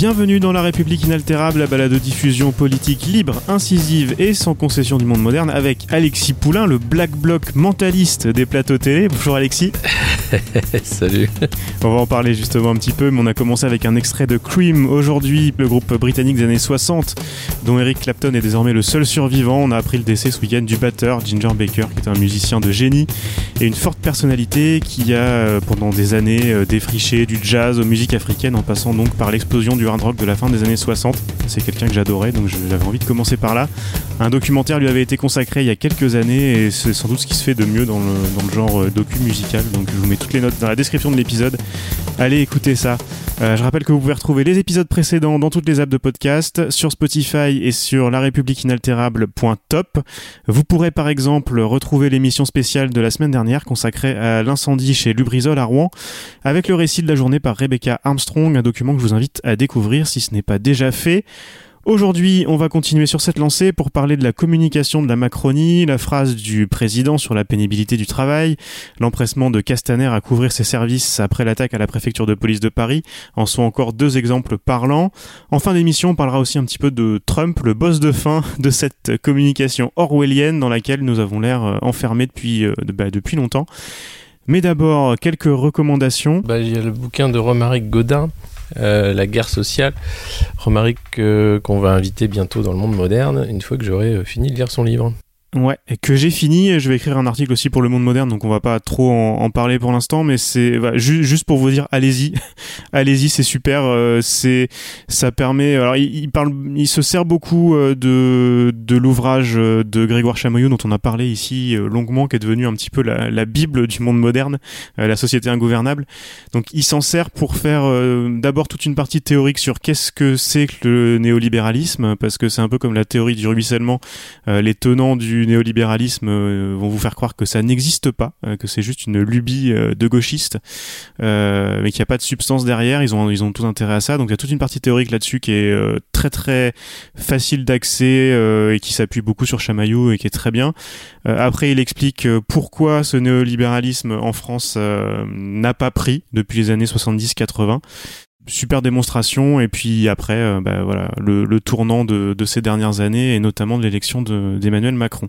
Bienvenue dans La République inaltérable, la balade de diffusion politique libre, incisive et sans concession du monde moderne avec Alexis Poulain, le black bloc mentaliste des plateaux télé. Bonjour Alexis. Salut. On va en parler justement un petit peu, mais on a commencé avec un extrait de Cream aujourd'hui, le groupe britannique des années 60, dont Eric Clapton est désormais le seul survivant. On a appris le décès ce week-end du batteur Ginger Baker, qui est un musicien de génie et une forte personnalité qui a euh, pendant des années euh, défriché du jazz aux musiques africaines en passant donc par l'explosion du hard de la fin des années 60. C'est quelqu'un que j'adorais, donc j'avais envie de commencer par là. Un documentaire lui avait été consacré il y a quelques années et c'est sans doute ce qui se fait de mieux dans le, genre euh, docu musical. Donc je vous mets toutes les notes dans la description de l'épisode. Allez écoutez ça. Euh, je rappelle que vous pouvez retrouver les épisodes précédents dans toutes les apps de podcast, sur Spotify et sur larépubliqueinaltérable.top. Vous pourrez par exemple retrouver l'émission spéciale de la semaine dernière consacrée à l'incendie chez Lubrizol à Rouen, avec le récit de la journée par Rebecca Armstrong, un document que je vous invite à découvrir si ce n'est pas déjà fait. Aujourd'hui, on va continuer sur cette lancée pour parler de la communication de la Macronie, la phrase du président sur la pénibilité du travail, l'empressement de Castaner à couvrir ses services après l'attaque à la préfecture de police de Paris, en sont encore deux exemples parlants. En fin d'émission, on parlera aussi un petit peu de Trump, le boss de fin de cette communication orwellienne dans laquelle nous avons l'air euh, enfermés depuis, euh, bah, depuis longtemps. Mais d'abord, quelques recommandations. Bah, il y a le bouquin de Romaric Godin, euh, La guerre sociale. Romaric euh, qu'on va inviter bientôt dans le monde moderne, une fois que j'aurai euh, fini de lire son livre. Ouais, que j'ai fini. Je vais écrire un article aussi pour Le Monde Moderne, donc on va pas trop en, parler pour l'instant, mais c'est ju- juste pour vous dire, allez-y, allez-y, c'est super. euh, c'est, ça permet. Alors, il, parle, il se sert beaucoup euh, de de l'ouvrage euh, de Grégoire Chamoyou dont on a parlé ici euh, longuement, qui est devenu un petit peu la, la bible du monde moderne, la société ingouvernable. Donc, il s'en sert pour faire d'abord toute une partie théorique sur qu'est-ce que c'est que le néolibéralisme, parce que c'est un peu comme la théorie du ruissellement. Les tenants du néolibéralisme euh, vont vous faire croire que ça n'existe pas, euh, que c'est juste une lubie euh, de gauchistes, mais qu'il n'y a pas de substance derrière. Ils ont, ils ont tout intérêt à ça. Donc il y a toute une partie théorique là-dessus qui est très très facile d'accès et qui s'appuie beaucoup sur Chamaillou et qui est très bien. Après, il explique pourquoi ce néolibéralisme en France n'a pas pris depuis les années 70-80 super démonstration et puis après euh, bah, voilà le, le tournant de, de ces dernières années et notamment de l'élection de- d'Emmanuel Macron.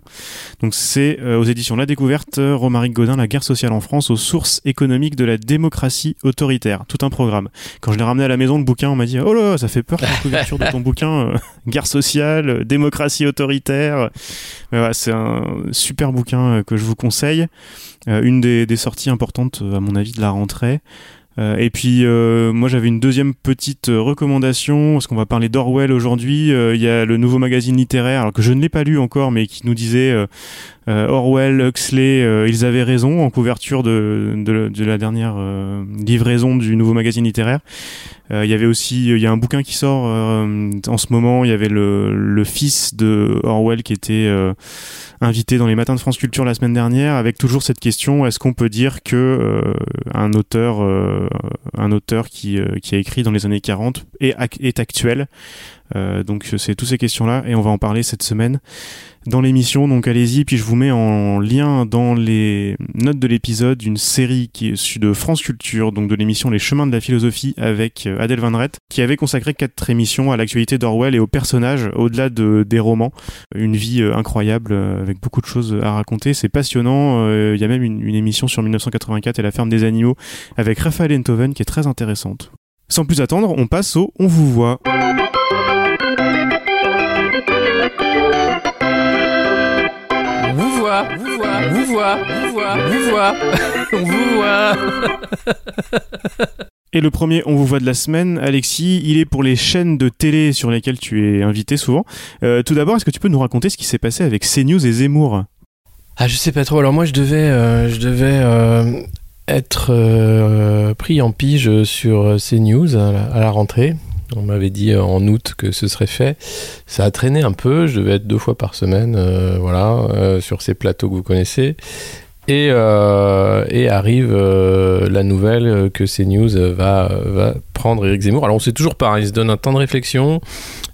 Donc c'est euh, aux éditions La Découverte Romaric Godin la guerre sociale en France aux sources économiques de la démocratie autoritaire. Tout un programme. Quand je l'ai ramené à la maison le bouquin, on m'a dit "Oh là, ça fait peur la couverture de ton bouquin euh, guerre sociale, démocratie autoritaire." Voilà, c'est un super bouquin euh, que je vous conseille. Euh, une des, des sorties importantes à mon avis de la rentrée. Euh, et puis euh, moi j'avais une deuxième petite euh, recommandation parce qu'on va parler d'Orwell aujourd'hui. Il y a le nouveau magazine littéraire alors que je ne l'ai pas lu encore mais qui nous disait Orwell, Huxley, euh, ils avaient raison en couverture de, de, la dernière euh, livraison du nouveau magazine littéraire. Euh, Il y avait aussi il y a un bouquin qui sort euh, en ce moment. Il y avait le, le fils de Orwell qui était euh, invité dans les matins de France Culture la semaine dernière avec toujours cette question est-ce qu'on peut dire que euh, un auteur euh, un auteur qui, euh, qui a écrit dans les années 40 est, est actuel? Euh, donc c'est toutes ces questions là et on va en parler cette semaine dans l'émission donc allez-y puis je vous mets en lien dans les notes de l'épisode une série qui est issue de France Culture donc de l'émission Les chemins de la philosophie avec euh, Adèle Van Rett qui avait consacré quatre émissions à l'actualité d'Orwell et aux personnages au-delà de, des romans une vie euh, incroyable euh, avec beaucoup de choses à raconter. C'est passionnant. Il y a même une, une émission sur 1984 et la ferme des animaux avec Raphaël Enthoven qui est très intéressante. Sans plus attendre, on passe au On vous voit. Vous voit, vous voit, vous vous voit, on vous voit. Et le premier, on vous voit de la semaine, Alexis, il est pour les chaînes de télé sur lesquelles tu es invité souvent. Euh, tout d'abord, est-ce que tu peux nous raconter ce qui s'est passé avec CNews et Zemmour? Ah, je sais pas trop. Alors moi, je devais, euh, je devais euh, être pris en pige sur CNews la, à la rentrée. On m'avait dit euh, en août que ce serait fait. Ça a traîné un peu. Je devais être deux fois par semaine, euh, voilà, euh, sur ces plateaux que vous connaissez. Et, arrive la nouvelle que CNews va, va prendre Eric Zemmour. Alors on sait toujours pas, hein, il se donne un temps de réflexion.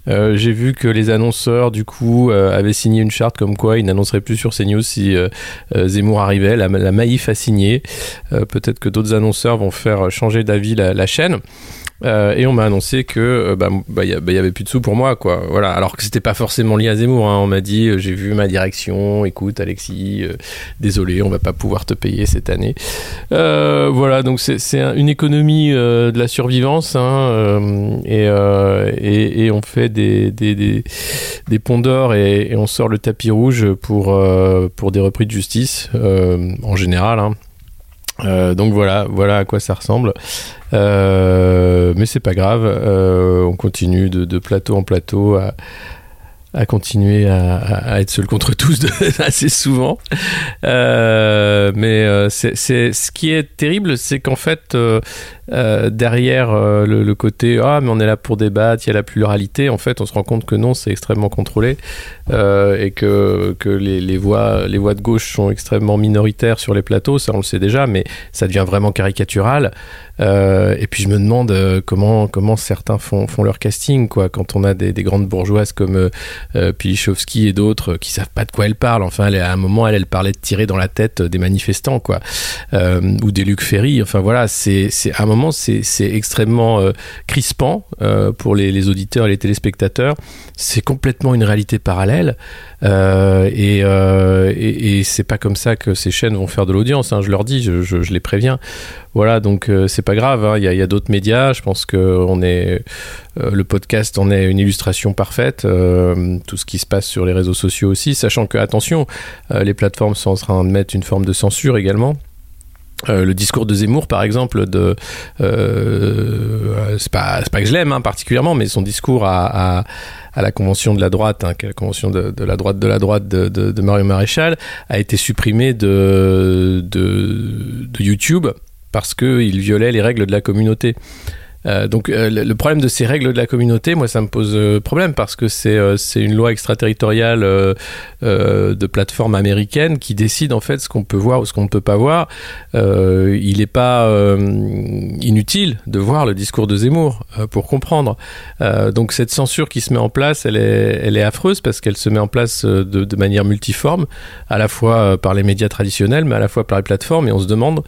Euh, J'ai vu que les annonceurs du coup euh, avaient signé une charte comme quoi ils n'annonceraient plus sur CNews si euh, Zemmour arrivait. La, Maïf a signé. Peut-être que d'autres annonceurs vont faire changer d'avis la, chaîne. Et on m'a annoncé que euh, bah, bah, bah, y avait plus de sous pour moi quoi voilà alors que c'était pas forcément lié à Zemmour hein. on m'a dit j'ai vu ma direction écoute Alexis désolé on va pas pouvoir te payer cette année voilà donc c'est c'est un- une économie de la survivance hein, et on fait des, des, des, des ponts d'or et, on sort le tapis rouge pour, euh, pour des repris de justice euh, en général hein. Euh, donc voilà, voilà à quoi ça ressemble. Mais c'est pas grave, on continue de, plateau en plateau à, à continuer à, être seul contre tous assez souvent. Mais c'est- ce qui est terrible, c'est qu'en fait, euh, derrière euh, le, côté ah mais on est là pour débattre, il y a la pluralité, en fait, on se rend compte que non, c'est extrêmement contrôlé euh, et que, que les, voix les voix de gauche sont extrêmement minoritaires sur les plateaux, ça on le sait déjà, mais ça devient vraiment caricatural. Et puis je me demande comment comment certains font font leur casting quoi quand on a des, des grandes bourgeoises comme Pilichowski et d'autres qui savent pas de quoi elles parlent. Enfin, à un moment, elle, elle parlait de tirer dans la tête des manifestants, quoi, ou des Luc Ferry. Enfin voilà, c'est à un moment, c'est extrêmement euh, crispant euh, pour les, auditeurs et les téléspectateurs. C'est complètement une réalité parallèle. Euh, et, et, et c'est pas comme ça que ces chaînes vont faire de l'audience. Hein, je leur dis, je, les préviens. Voilà, donc c'est pas grave. hein, Il y a, a d'autres médias. Je pense que on est le podcast en est une illustration parfaite. tout ce qui se passe sur les réseaux sociaux aussi, sachant que attention, les plateformes sont en train de mettre une forme de censure également. Euh, le discours de Zemmour, par exemple, de euh, c'est pas que je l'aime hein, particulièrement, mais son discours à, la convention de la droite, hein, la convention de, la droite de la droite de, Mario Maréchal, a été supprimé de YouTube parce que il violait les règles de la communauté. Euh, donc euh, le problème de ces règles de la communauté, moi ça me pose euh, problème parce que c'est une loi extraterritoriale de plateforme américaine qui décide en fait ce qu'on peut voir ou ce qu'on ne peut pas voir. Il n'est pas inutile de voir le discours de Zemmour pour comprendre. Donc cette censure qui se met en place, elle est, affreuse parce qu'elle se met en place de, manière multiforme, à la fois par les médias traditionnels, mais à la fois par les plateformes. Et on se demande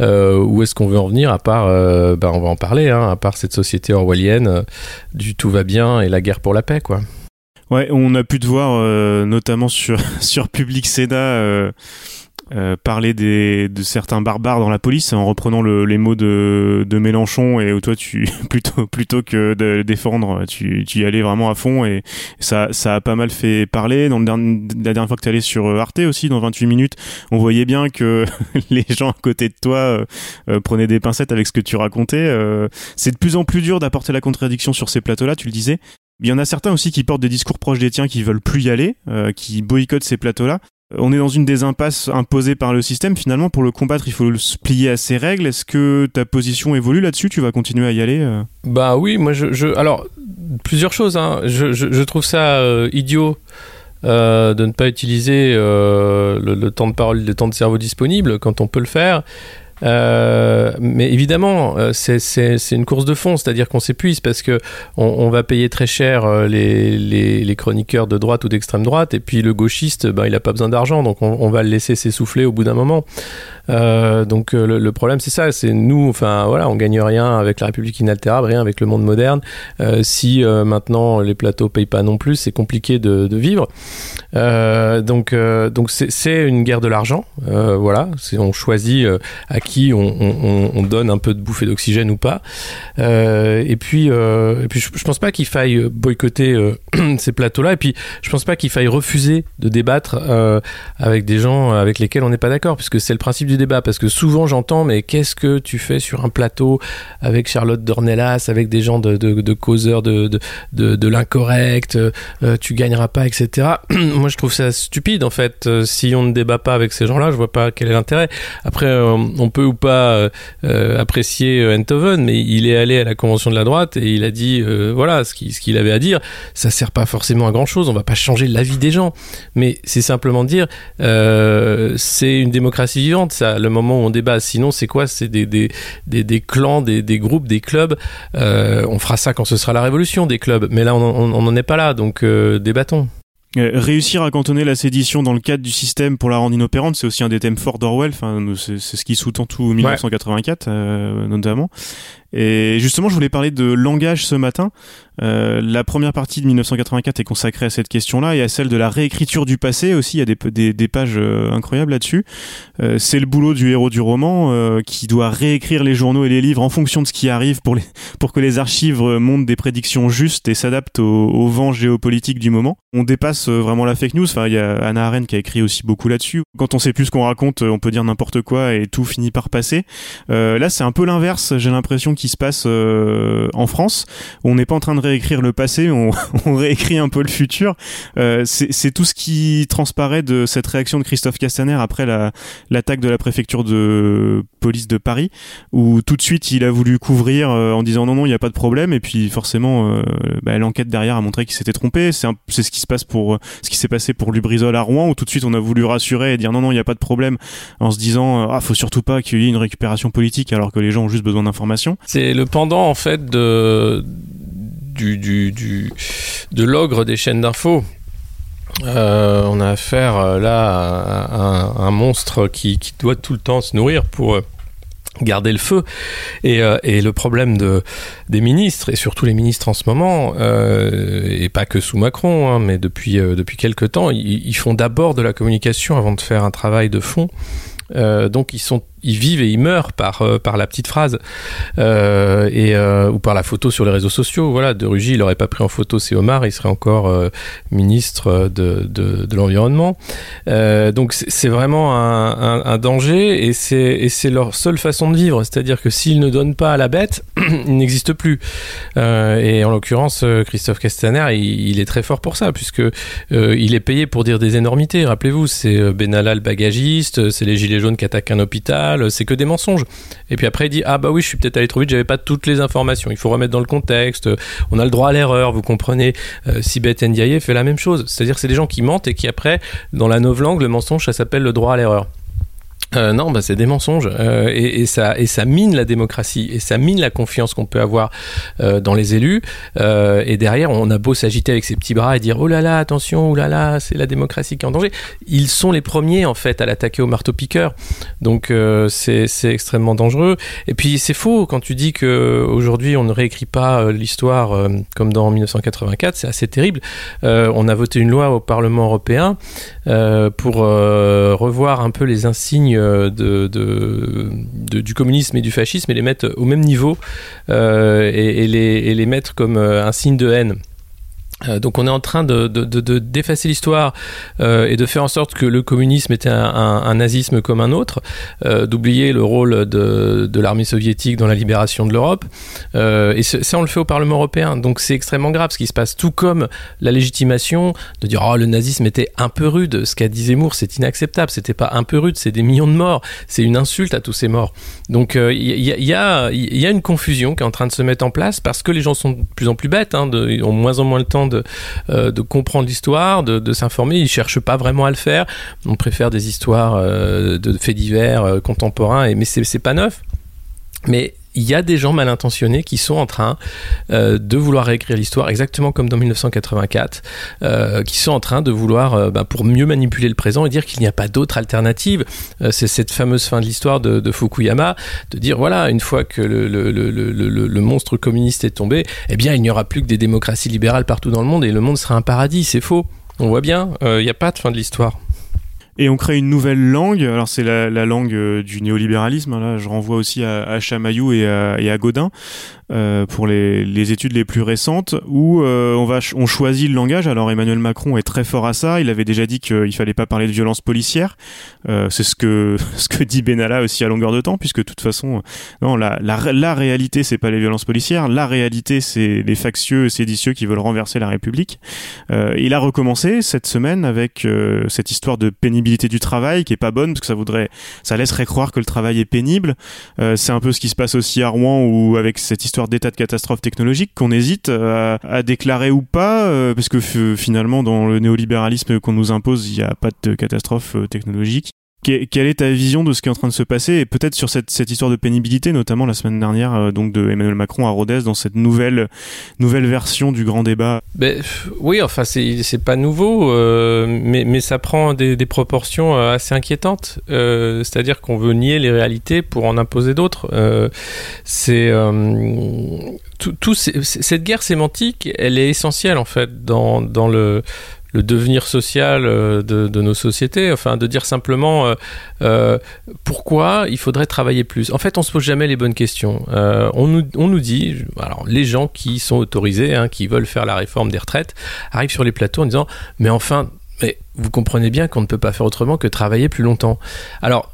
euh, où est-ce qu'on veut en venir, à part, euh, ben, on va en parler, hein, à part cette société orwellienne euh, du tout va bien et la guerre pour la paix, quoi. Ouais, on a pu te voir euh, notamment sur sur Public Sénat euh, parler des de certains barbares dans la police en reprenant le, les mots de, de Mélenchon et toi tu plutôt plutôt que de défendre tu, tu y allais vraiment à fond et ça ça a pas mal fait parler. Dans le dernier, la dernière fois que tu allé sur Arte aussi dans 28 minutes on voyait bien que les gens à côté de toi euh, euh, prenaient des pincettes avec ce que tu racontais. Euh, c'est de plus en plus dur d'apporter la contradiction sur ces plateaux là tu le disais. Il y en a certains aussi qui portent des discours proches des tiens, qui veulent plus y aller, euh, qui boycottent ces plateaux-là. Euh, On est dans une des impasses imposées par le système. Finalement, pour le combattre, il faut se plier à ses règles. Est-ce que ta position évolue là-dessus? Tu vas continuer à y aller euh? Bah oui, moi je, alors plusieurs choses. Hein. Je, trouve ça euh, idiot. de ne pas utiliser le temps de parole, le temps de cerveau disponible quand on peut le faire. Euh, mais évidemment, euh, c'est- une course de fond, c'est-à-dire qu'on s'épuise parce que on, va payer très cher euh, les, les, chroniqueurs de droite ou d'extrême droite, et puis le gauchiste, ben, il a pas besoin d'argent, donc on, on va le laisser s'essouffler au bout d'un moment. Euh, donc euh, le, problème, c'est ça, c'est nous, enfin voilà, on gagne rien avec la République inaltérable, rien avec le monde moderne. Euh, si maintenant les plateaux payent pas non plus, c'est compliqué de, vivre. Donc donc c'est- une guerre de l'argent, voilà. On choisit à qui on, on, on donne un peu de bouffée d'oxygène ou pas. Et puis et puis je, je pense pas qu'il faille boycotter ces plateaux-là. Et puis je pense pas qu'il faille refuser de débattre avec des gens avec lesquels on n'est pas d'accord, puisque c'est le principe du débat parce que souvent j'entends mais qu'est-ce que tu fais sur un plateau avec Charlotte Dornelas, avec des gens de, de, causeurs de, de, de, l'incorrect, euh, tu gagneras pas, etc. Moi je trouve ça stupide en fait. Euh, si on ne débat pas avec ces gens-là, je vois pas quel est l'intérêt. Après, euh, on peut ou pas apprécier Enthoven, mais il est allé à la convention de la droite et il a dit voilà ce qu'il ce qu'il avait à dire. Ça sert pas forcément à grand chose. On va pas changer l'avis des gens, mais c'est simplement dire c'est une démocratie vivante. Ça, le moment où on débat. Sinon, c'est quoi? C'est des, des, des, des, clans, des, des groupes, des clubs. Euh, on fera ça quand ce sera la révolution des clubs. Mais là, on n'en est pas là. Donc, euh, débattons. Euh, réussir à cantonner la sédition dans le cadre du système pour la rendre inopérante, c'est aussi un des thèmes forts d'Orwell. Enfin, c'est ce qui sous-tend tout 1984, euh, notamment. Et justement, je voulais parler de langage ce matin. Euh, la première partie de 1984 est consacrée à cette question-là et à celle de la réécriture du passé aussi. Il y a des, des, des pages euh, incroyables là-dessus. Euh, c'est le boulot du héros du roman euh, qui doit réécrire les journaux et les livres en fonction de ce qui arrive pour, les, pour que les archives montrent des prédictions justes et s'adaptent au, au, vent géopolitique du moment. On dépasse vraiment la fake news. Enfin, il y a Anna Arendt qui a écrit aussi beaucoup là-dessus. Quand on sait plus ce qu'on raconte, on peut dire n'importe quoi et tout finit par passer. là, c'est un peu l'inverse. J'ai l'impression se passe euh, en France. On n'est pas en train de réécrire le passé, on, réécrit un peu le futur. Euh, c'est tout ce qui transparaît de cette réaction de Christophe Castaner après l'attaque de la préfecture de police de Paris, où tout de suite il a voulu couvrir euh, en disant non non il n'y a pas de problème, et puis forcément euh, bah, l'enquête derrière a montré qu'il s'était trompé. C'est ce qui se passe pour ce qui s'est passé pour Lubrizol à Rouen, où tout de suite on a voulu rassurer et dire non non il n'y a pas de problème, en se disant ah faut surtout pas qu'il y ait une récupération politique alors que les gens ont juste besoin d'informations. C'est le pendant en fait de l'ogre des chaînes d'infos. Euh, on a affaire euh, là à, un, monstre qui, doit tout le temps se nourrir pour euh, garder le feu et, le problème de des ministres et surtout les ministres en ce moment et pas que sous Macron hein, mais depuis depuis quelque temps ils, ils font d'abord de la communication avant de faire un travail de fond donc ils sont ils vivent et ils meurent par, euh, par la petite phrase euh, et, euh, ou par la photo sur les réseaux sociaux. Voilà, de Rugy, il n'aurait pas pris en photo c'est Omar, il serait encore ministre de, de, l'Environnement. Donc c'est vraiment un, un, danger et c'est leur seule façon de vivre. C'est-à-dire que s'ils ne donnent pas à la bête, il n'existe plus. Et en l'occurrence, Christophe Castaner, il, il, est très fort pour ça, puisque il est payé pour dire des énormités. Rappelez-vous, c'est Benalla le bagagiste, c'est les gilets jaunes qui attaquent un hôpital, c'est que des mensonges. Et puis après, il dit Ah bah oui, je suis peut-être allé trop vite, j'avais pas toutes les informations. Il faut remettre dans le contexte. On a le droit à l'erreur, vous comprenez. Euh, Sibeth Ndiaye fait la même chose. C'est-à-dire, c'est des gens qui mentent et qui après, dans la novlangue, le mensonge, ça s'appelle le droit à l'erreur. Euh, non, bah c'est des mensonges euh, et, ça mine la démocratie et ça mine la confiance qu'on peut avoir euh, dans les élus. Et derrière, on a beau s'agiter avec ses petits bras et dire oh là là, attention, oh là là, c'est la démocratie qui est en danger. Ils sont les premiers en fait à l'attaquer au marteau piqueur. Donc c'est c'est extrêmement dangereux. Et puis c'est faux quand tu dis que aujourd'hui on ne réécrit pas l'histoire comme dans 1984. C'est assez terrible. on a voté une loi au Parlement européen pour revoir un peu les insignes de, du communisme et du fascisme et les mettre au même niveau euh, et les mettre comme un signe de haine. Euh, donc on est en train de, de, de, d'effacer l'histoire euh, et de faire en sorte que le communisme était un, nazisme comme un autre, euh, d'oublier le rôle de, l'armée soviétique dans la libération de l'Europe. Et ça, on le fait au Parlement européen. Donc c'est extrêmement grave ce qui se passe. Tout comme la légitimation de dire oh le nazisme était un peu rude. Ce qu'a dit Zemmour, c'est inacceptable. C'était pas un peu rude, c'est des millions de morts. C'est une insulte à tous ces morts. Donc il y, a, une confusion qui est en train de se mettre en place parce que les gens sont de plus en plus bêtes, hein, ont moins en moins le temps de, euh, de comprendre l'histoire, de, s'informer. Ils cherchent pas vraiment à le faire. On préfère des histoires euh, de faits divers euh, contemporains, et, mais c'est pas neuf. Mais il y a des gens mal intentionnés qui sont en train euh, de vouloir réécrire l'histoire exactement comme dans 1984, euh, qui sont en train de vouloir, euh, bah, pour mieux manipuler le présent et dire qu'il n'y a pas d'autre alternative. C'est cette fameuse fin de l'histoire de, Fukuyama, de dire voilà, une fois que le, le, monstre communiste est tombé, eh bien il n'y aura plus que des démocraties libérales partout dans le monde et le monde sera un paradis. C'est faux. On voit bien, il n'y a pas de fin de l'histoire. Et on crée une nouvelle langue. Alors c'est la, la, langue euh, du néolibéralisme. Hein, là, je renvoie aussi à, à Chamaillou et à, et à Godin euh, pour les, les, études les plus récentes, où euh, on va on choisit le langage. Alors Emmanuel Macron est très fort à ça. Il avait déjà dit qu'il fallait pas parler de violence policière. Euh, c'est ce que ce que dit Benalla aussi à longueur de temps, puisque de toute façon, non, la, la, la réalité c'est pas les violences policières. La réalité c'est les factieux séditieux qui veulent renverser la République. il a recommencé cette semaine avec cette histoire de pénibilité du travail qui est pas bonne parce que ça voudrait, ça laisserait croire que le travail est pénible. C'est un peu ce qui se passe aussi à Rouen ou avec cette histoire d'état de catastrophe technologique qu'on hésite euh, à, déclarer ou pas euh, parce que finalement dans le néolibéralisme qu'on nous impose, il n'y a pas de catastrophe technologique quelle est ta vision de ce qui est en train de se passer et peut-être sur cette, histoire de pénibilité, notamment la semaine dernière, euh, donc de Emmanuel Macron à Rodez dans cette nouvelle version du grand débat? Ben, oui, enfin c'est pas nouveau, euh, mais ça prend des, proportions euh, assez inquiétantes. C'est-à-dire qu'on veut nier les réalités pour en imposer d'autres. c'est tout, cette guerre sémantique, elle est essentielle en fait dans le le devenir social euh, de, nos sociétés, enfin de dire simplement euh, euh, pourquoi il faudrait travailler plus. En fait, on se pose jamais les bonnes questions. On, nous, on nous dit, alors les gens qui sont autorisés, hein, qui veulent faire la réforme des retraites, arrivent sur les plateaux en disant mais enfin, mais vous comprenez bien qu'on ne peut pas faire autrement que travailler plus longtemps. Alors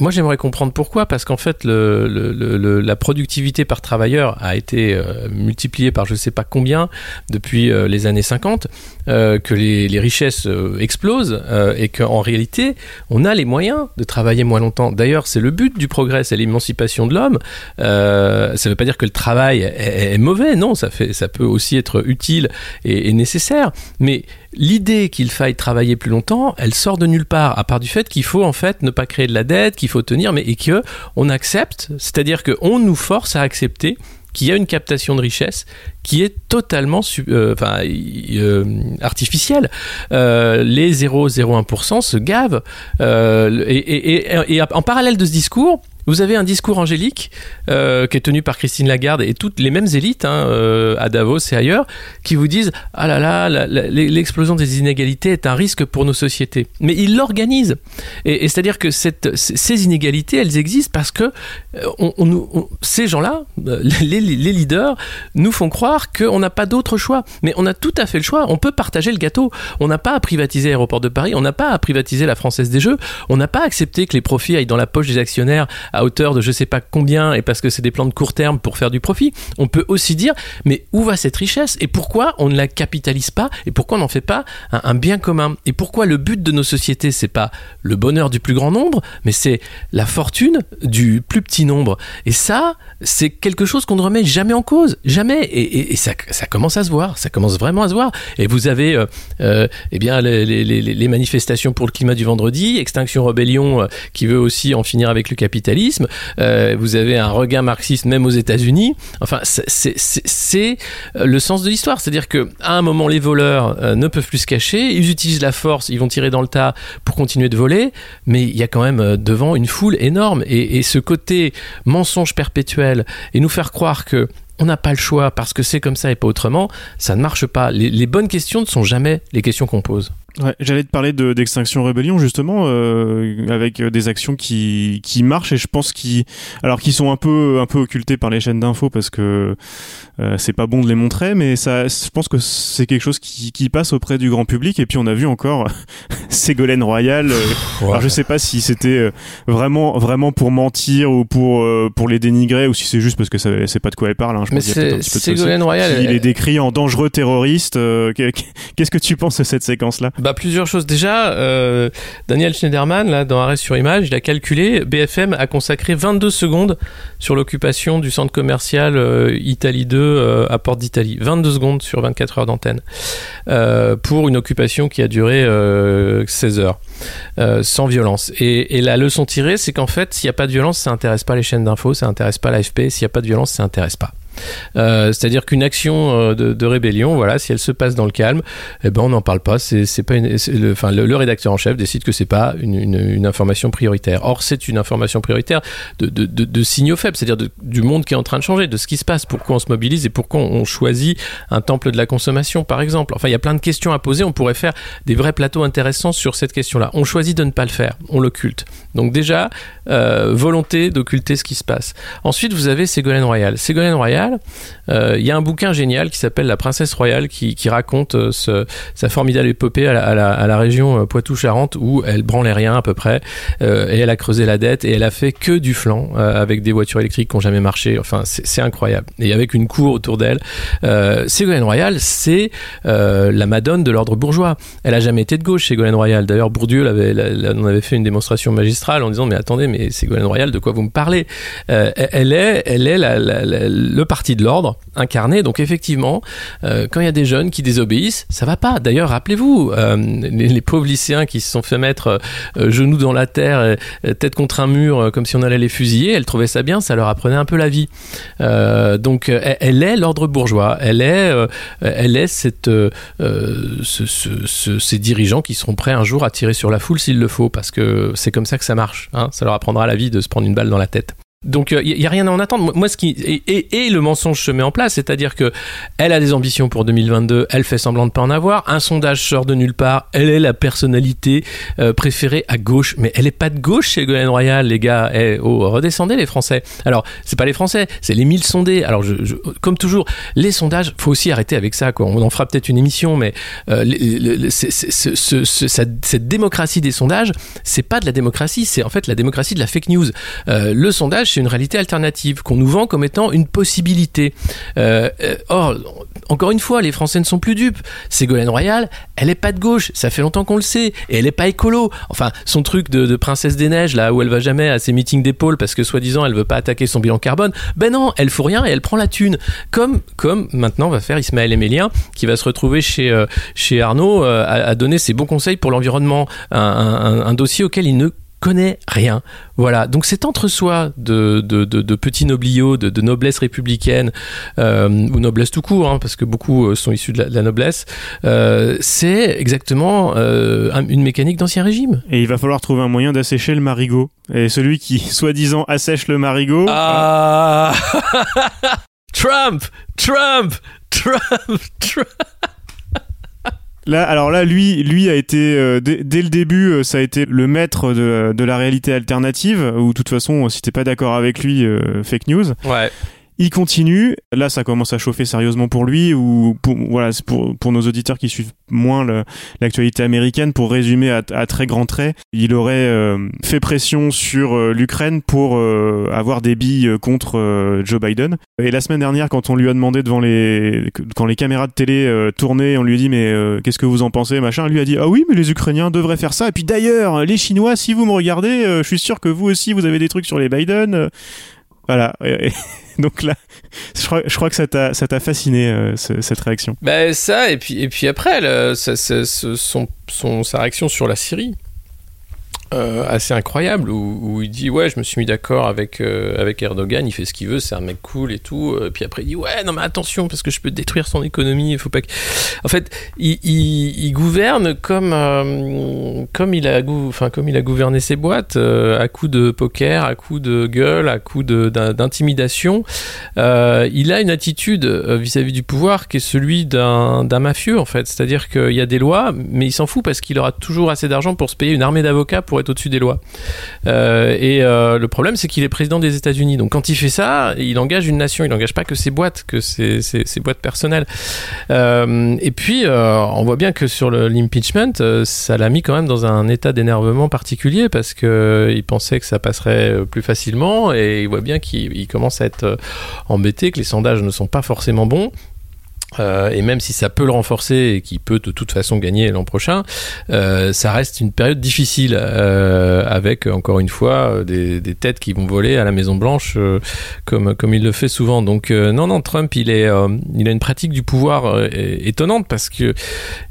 moi, j'aimerais comprendre pourquoi, parce qu'en fait, la productivité par travailleur a été euh, multipliée par je ne sais pas combien depuis euh, les années 50, euh, que les, richesses explosent et qu'en réalité, on a les moyens de travailler moins longtemps. D'ailleurs, c'est le but du progrès, c'est l'émancipation de l'homme. ça ne veut pas dire que le travail est, est, mauvais, non, ça, fait, ça peut aussi être utile et, et nécessaire, mais l'idée qu'il faille travailler plus longtemps, elle sort de nulle part, à part du fait qu'il faut en fait ne pas créer de la dette, qu'il faut tenir, mais et que on accepte, c'est-à-dire qu'on nous force à accepter qu'il y a une captation de richesse qui est totalement euh, enfin, euh, artificielle. Euh, les 0,01% se gavent. Et, et, en parallèle de ce discours, vous avez un discours angélique euh, qui est tenu par Christine Lagarde et toutes les mêmes élites hein, euh, à Davos et ailleurs qui vous disent ah là là, l'explosion des inégalités est un risque pour nos sociétés. Mais ils l'organisent et, c'est-à-dire que ces inégalités elles existent parce que euh, ces gens-là, les, leaders, nous font croire qu'on n'a pas d'autre choix. Mais on a tout à fait le choix. On peut partager le gâteau. On n'a pas à privatiser l'aéroport de Paris. On n'a pas à privatiser la Française des Jeux. On n'a pas à accepter que les profits aillent dans la poche des actionnaires à hauteur de je sais pas combien et parce que c'est des plans de court terme pour faire du profit. On peut aussi dire mais où va cette richesse et pourquoi on ne la capitalise pas et pourquoi on n'en fait pas un, bien commun et pourquoi le but de nos sociétés c'est pas le bonheur du plus grand nombre mais c'est la fortune du plus petit nombre. Et ça c'est quelque chose qu'on ne remet jamais en cause jamais. Et, ça, ça, commence à se voir ça commence vraiment à se voir. Et vous avez euh, euh eh bien les, manifestations pour le climat du vendredi Extinction Rebellion euh, qui veut aussi en finir avec le capitalisme euh, vous avez un regain marxiste même aux États-Unis. Enfin, c'est euh, le sens de l'histoire. C'est-à-dire que à un moment, les voleurs euh, ne peuvent plus se cacher. Ils utilisent la force, ils vont tirer dans le tas pour continuer de voler. Mais il y a quand même devant une foule énorme. Et, ce côté mensonge perpétuel et nous faire croire que on n'a pas le choix parce que c'est comme ça et pas autrement, ça ne marche pas. Les bonnes questions ne sont jamais les questions qu'on pose. Ouais, j'allais te parler de d'extinction rébellion justement euh, avec euh, des actions qui qui marchent et je pense qui alors qui sont un peu un peu occultées par les chaînes d'infos parce que euh, c'est pas bon de les montrer mais ça je pense que c'est quelque chose qui, qui passe auprès du grand public et puis on a vu encore Ségolène Royal euh, alors je sais pas si c'était euh, vraiment vraiment pour mentir ou pour pour les dénigrer ou si c'est juste parce que ça c'est pas de quoi elle parle hein, je mais c'est Ségolène Royal il est décrit en dangereux terroriste qu'est-ce que tu penses de cette séquence là bah, plusieurs choses. Déjà, euh, Daniel Schneiderman, là, dans Arrêt sur Image, il a calculé, BFM a consacré 22 secondes sur l'occupation du centre commercial euh, Italie 2 euh, à Porte d'Italie. 22 secondes sur 24 heures d'antenne. Pour une occupation qui a duré 16 heures. Sans violence. Et, la leçon tirée, c'est qu'en fait, s'il n'y a pas de violence, ça intéresse pas les chaînes d'infos, ça intéresse pas l'AFP. S'il n'y a pas de violence, ça intéresse pas. Euh, c'est-à-dire qu'une action euh, de, rébellion, voilà, si elle se passe dans le calme, eh ben on n'en parle pas. C'est, pas le, le, rédacteur en chef décide que c'est pas une, une, une, information prioritaire. Or, c'est une information prioritaire de, de, de signaux faibles, c'est-à-dire du monde qui est en train de changer, de ce qui se passe, pourquoi on se mobilise et pourquoi on choisit un temple de la consommation, par exemple. Enfin, il y a plein de questions à poser. On pourrait faire des vrais plateaux intéressants sur cette question-là. On choisit de ne pas le faire. On l'occulte. Donc déjà, euh, volonté d'occulter ce qui se passe. Ensuite, vous avez Ségolène Royal. Ségolène Royal, euh, il y a un bouquin génial qui s'appelle La Princesse Royale qui, raconte euh, ce, sa formidable épopée à la, à la, région Poitou-Charentes où elle branlait rien à peu près et elle a creusé la dette et elle a fait que du flanc avec des voitures électriques qui n'ont jamais marché. Enfin, c'est incroyable. Et avec une cour autour d'elle. Ségolène Royal, c'est la madone de l'ordre bourgeois. Elle a jamais été de gauche, Ségolène Royal. D'ailleurs, Bourdieu avait, on avait fait une démonstration magistrale en disant mais attendez, mais Ségolène Royal, de quoi vous me parlez? Elle est, elle est le parti de l'ordre incarné. Donc effectivement, euh, quand il y a des jeunes qui désobéissent, ça va pas. D'ailleurs, rappelez-vous, euh, les, pauvres lycéens qui se sont fait mettre euh, genoux dans la terre, tête contre un mur, comme si on allait les fusiller, elles trouvaient ça bien, ça leur apprenait un peu la vie. donc elle, est l'ordre bourgeois, elle est, elle est cette, ces dirigeants qui seront prêts un jour à tirer sur la foule s'il le faut, parce que c'est comme ça que ça marche. Hein. ça leur apprendra la vie de se prendre une balle dans la tête. Donc il euh, y, a rien à en attendre. Moi, ce qui et, le mensonge se met en place, c'est-à-dire que elle a des ambitions pour 2022, elle fait semblant de pas en avoir. Un sondage sort de nulle part. Elle est la personnalité euh, préférée à gauche, mais elle est pas de gauche chez Gwen Royal, les gars. Eh, oh, redescendez les Français. Alors c'est pas les Français, c'est les 1000 sondés. Alors comme toujours, les sondages, faut aussi arrêter avec ça. On en fera peut-être une émission, mais cette démocratie des sondages, c'est pas de la démocratie, c'est en fait la démocratie de la fake news. Euh, le sondage c'est une réalité alternative qu'on nous vend comme étant une possibilité. Euh, euh, or, encore une fois, les Français ne sont plus dupes. Ségolène Royal, elle est pas de gauche, ça fait longtemps qu'on le sait, et elle est pas écolo. Enfin, son truc de, princesse des neiges, là où elle va jamais à ses meetings d'épaule parce que soi-disant elle veut pas attaquer son bilan carbone, ben non, elle fout rien et elle prend la thune. Comme, comme maintenant va faire Ismaël Emélien, qui va se retrouver chez, euh, chez Arnaud à, donner ses bons conseils pour l'environnement, un, un dossier auquel il ne connaît rien. Voilà, donc cet entre-soi de, de, de, petits nobliaux, de, noblesse républicaine, euh, ou noblesse tout court, hein, parce que beaucoup euh, sont issus de la, noblesse, euh, c'est exactement une mécanique d'ancien régime. Et il va falloir trouver un moyen d'assécher le marigot. Et celui qui, soi-disant, assèche le marigot... Ah Trump Trump Trump Trump Là, alors là, lui, lui a été euh, dès, le début, euh, ça a été le maître de, la réalité alternative. Ou de toute façon, si t'es pas d'accord avec lui, euh, fake news. Ouais. Il continue. Là, ça commence à chauffer sérieusement pour lui ou pour, voilà, pour, pour nos auditeurs qui suivent moins l'actualité américaine. Pour résumer à, à, très grands traits, il aurait euh, fait pression sur euh, l'Ukraine pour euh, avoir des billes contre Joe Biden. Et la semaine dernière, quand on lui a demandé devant les, quand les caméras de télé tournaient, on lui a dit mais qu'est-ce que vous en pensez, machin. Lui a dit ah oui, mais les Ukrainiens devraient faire ça. Et puis d'ailleurs, les Chinois, si vous me regardez, je suis sûr que vous aussi vous avez des trucs sur les Biden. Voilà. Donc là, je crois, je crois que ça t'a, fasciné euh, cette réaction. Ben ça et puis et puis après, son, son, sa réaction sur la Syrie. Euh, assez incroyable où, il dit ouais je me suis mis d'accord avec euh, avec Erdogan il fait ce qu'il veut c'est un mec cool et tout euh, puis après il dit ouais non mais attention parce que je peux détruire son économie il faut pas en fait il, gouverne comme comme il a enfin comme il a gouverné ses boîtes à coup de poker à coup de gueule à coup d'intimidation. Il a une attitude vis-à-vis du pouvoir qui est celui d'un mafieux en fait. C'est à dire qu'il y a des lois mais il s'en fout parce qu'il aura toujours assez d'argent pour se payer une armée d'avocats pour être au-dessus des lois. Euh, et euh, le problème, c'est qu'il est président des États-Unis. Donc quand il fait ça, il engage une nation. Il n'engage pas que ses boîtes, que ses, ses, boîtes personnelles. Euh, et puis, on voit bien que sur l'impeachment, ça l'a mis quand même dans un état d'énervement particulier parce que il pensait que ça passerait plus facilement et il voit bien qu'il commence à être embêté, que les sondages ne sont pas forcément bons. Euh, et même si ça peut le renforcer et qu'il peut de toute façon gagner l'an prochain, euh, ça reste une période difficile euh, avec encore une fois des, têtes qui vont voler à la Maison Blanche comme comme il le fait souvent. Donc non non Trump il est il a une pratique du pouvoir étonnante parce que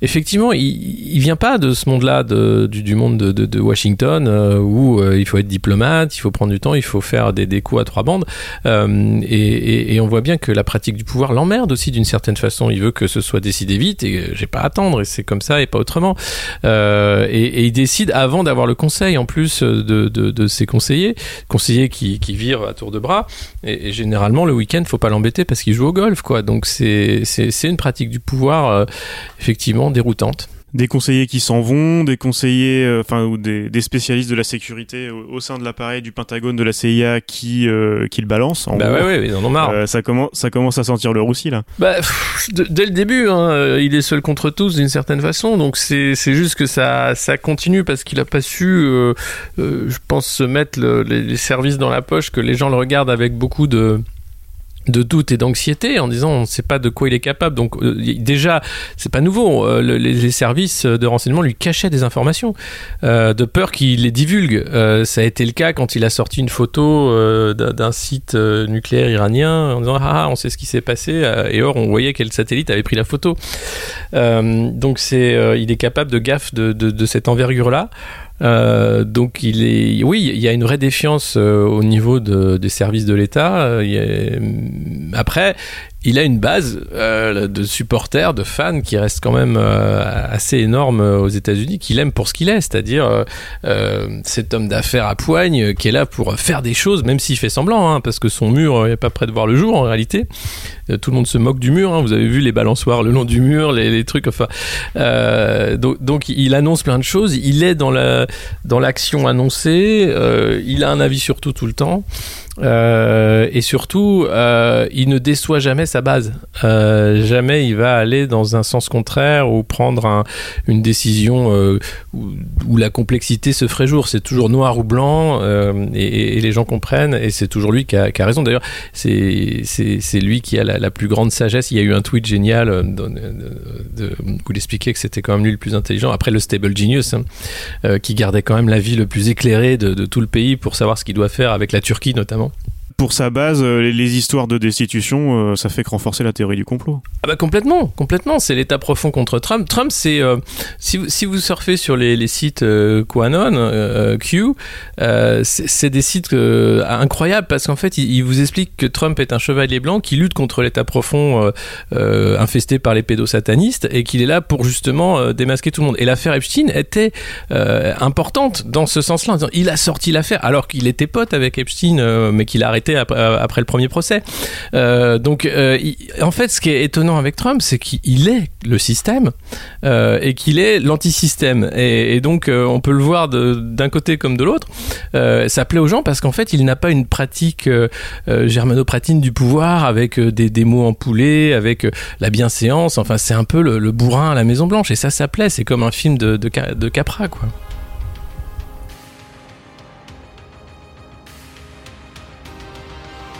effectivement il, il vient pas de ce monde-là de, du, du, monde de, Washington où il faut être diplomate, il faut prendre du temps, il faut faire des, coups à trois bandes et on voit bien que la pratique du pouvoir l'emmerde aussi d'une certaine façon il veut que ce soit décidé vite et j'ai pas à attendre et c'est comme ça et pas autrement. Euh, et, il décide avant d'avoir le conseil en plus de, de, ses conseillers, conseillers qui, virent à tour de bras. Et, généralement le week-end faut pas l'embêter parce qu'il joue au golf quoi. Donc c'est une pratique du pouvoir euh, effectivement déroutante des conseillers qui s'en vont, des conseillers, euh, enfin ou des, des, spécialistes de la sécurité au, sein de l'appareil du Pentagone de la CIA qui euh, qui le balancent. bah ouais, ouais, ils en ont marre. Euh, ça commence, ça commence à sentir le roussi là. Bah dès le début, hein, il est seul contre tous d'une certaine façon, donc c'est c'est juste que ça ça continue parce qu'il a pas su, je pense, se mettre les, les services dans la poche, que les gens le regardent avec beaucoup de de doute et d'anxiété en disant on ne sait pas de quoi il est capable. Donc euh, déjà, c'est pas nouveau. Euh, les, services de renseignement lui cachaient des informations euh, de peur qu'il les divulgue. ça a été le cas quand il a sorti une photo d'un site nucléaire iranien en disant ah, ah on sait ce qui s'est passé et or on voyait quel satellite avait pris la photo. donc c'est il est capable de gaffe de, de, de cette envergure là. Euh, donc il est, oui, il y a une vraie défiance euh, au niveau de, des services de l'État. Euh, après, il a une base euh, de supporters, de fans qui reste quand même euh, assez énorme euh, aux États-Unis, qu'il aime pour ce qu'il est, c'est-à-dire cet homme d'affaires à poigne qui est là pour faire des choses, même s'il fait semblant, hein, parce que son mur n'est pas prêt de voir le jour en réalité. tout le monde se moque du mur, hein, vous avez vu les balançoires le long du mur, les, trucs, enfin. donc, il annonce plein de choses, il est dans l'action annoncée, il a un avis sur tout tout le temps. Euh, et surtout, euh, il ne déçoit jamais sa base. Euh, jamais il va aller dans un sens contraire ou prendre un, une décision où, la complexité se ferait jour. C'est toujours noir ou blanc et, les gens comprennent et c'est toujours lui qui a, raison. D'ailleurs, c'est lui qui a la, plus grande sagesse. Il y a eu un tweet génial où il expliquait que c'était quand même lui le plus intelligent. Après le Stable Genius, hein, qui gardait quand même la vie le plus éclairée de tout le pays pour savoir ce qu'il doit faire avec la Turquie notamment finalement pour sa base, euh, les, histoires de destitution, euh, ça fait que renforcer la théorie du complot. Ah bah complètement, complètement. C'est l'état profond contre Trump. Trump, c'est euh, si, vous, si vous surfez sur les, sites QAnon, Q, c'est des sites incroyables parce qu'en fait, il, vous explique que Trump est un chevalier blanc qui lutte contre l'état profond infesté par les pédosatanistes et qu'il est là pour justement démasquer tout le monde. Et l'affaire Epstein était importante dans ce sens-là. Il a sorti l'affaire alors qu'il était pote avec Epstein, mais qu'il a arrêté euh, après, le premier procès. Euh, donc, euh, en fait, ce qui est étonnant avec Trump, c'est qu'il est le système et qu'il est l'antisystème. Et, et donc, on peut le voir d'un côté comme de l'autre. ça plaît aux gens parce qu'en fait, il n'a pas une pratique germanopratine du pouvoir avec des, des mots empoulés, avec la bienséance. Enfin, c'est un peu le, bourrin à la Maison Blanche. Et ça, ça plaît. C'est comme un film de Capra, quoi.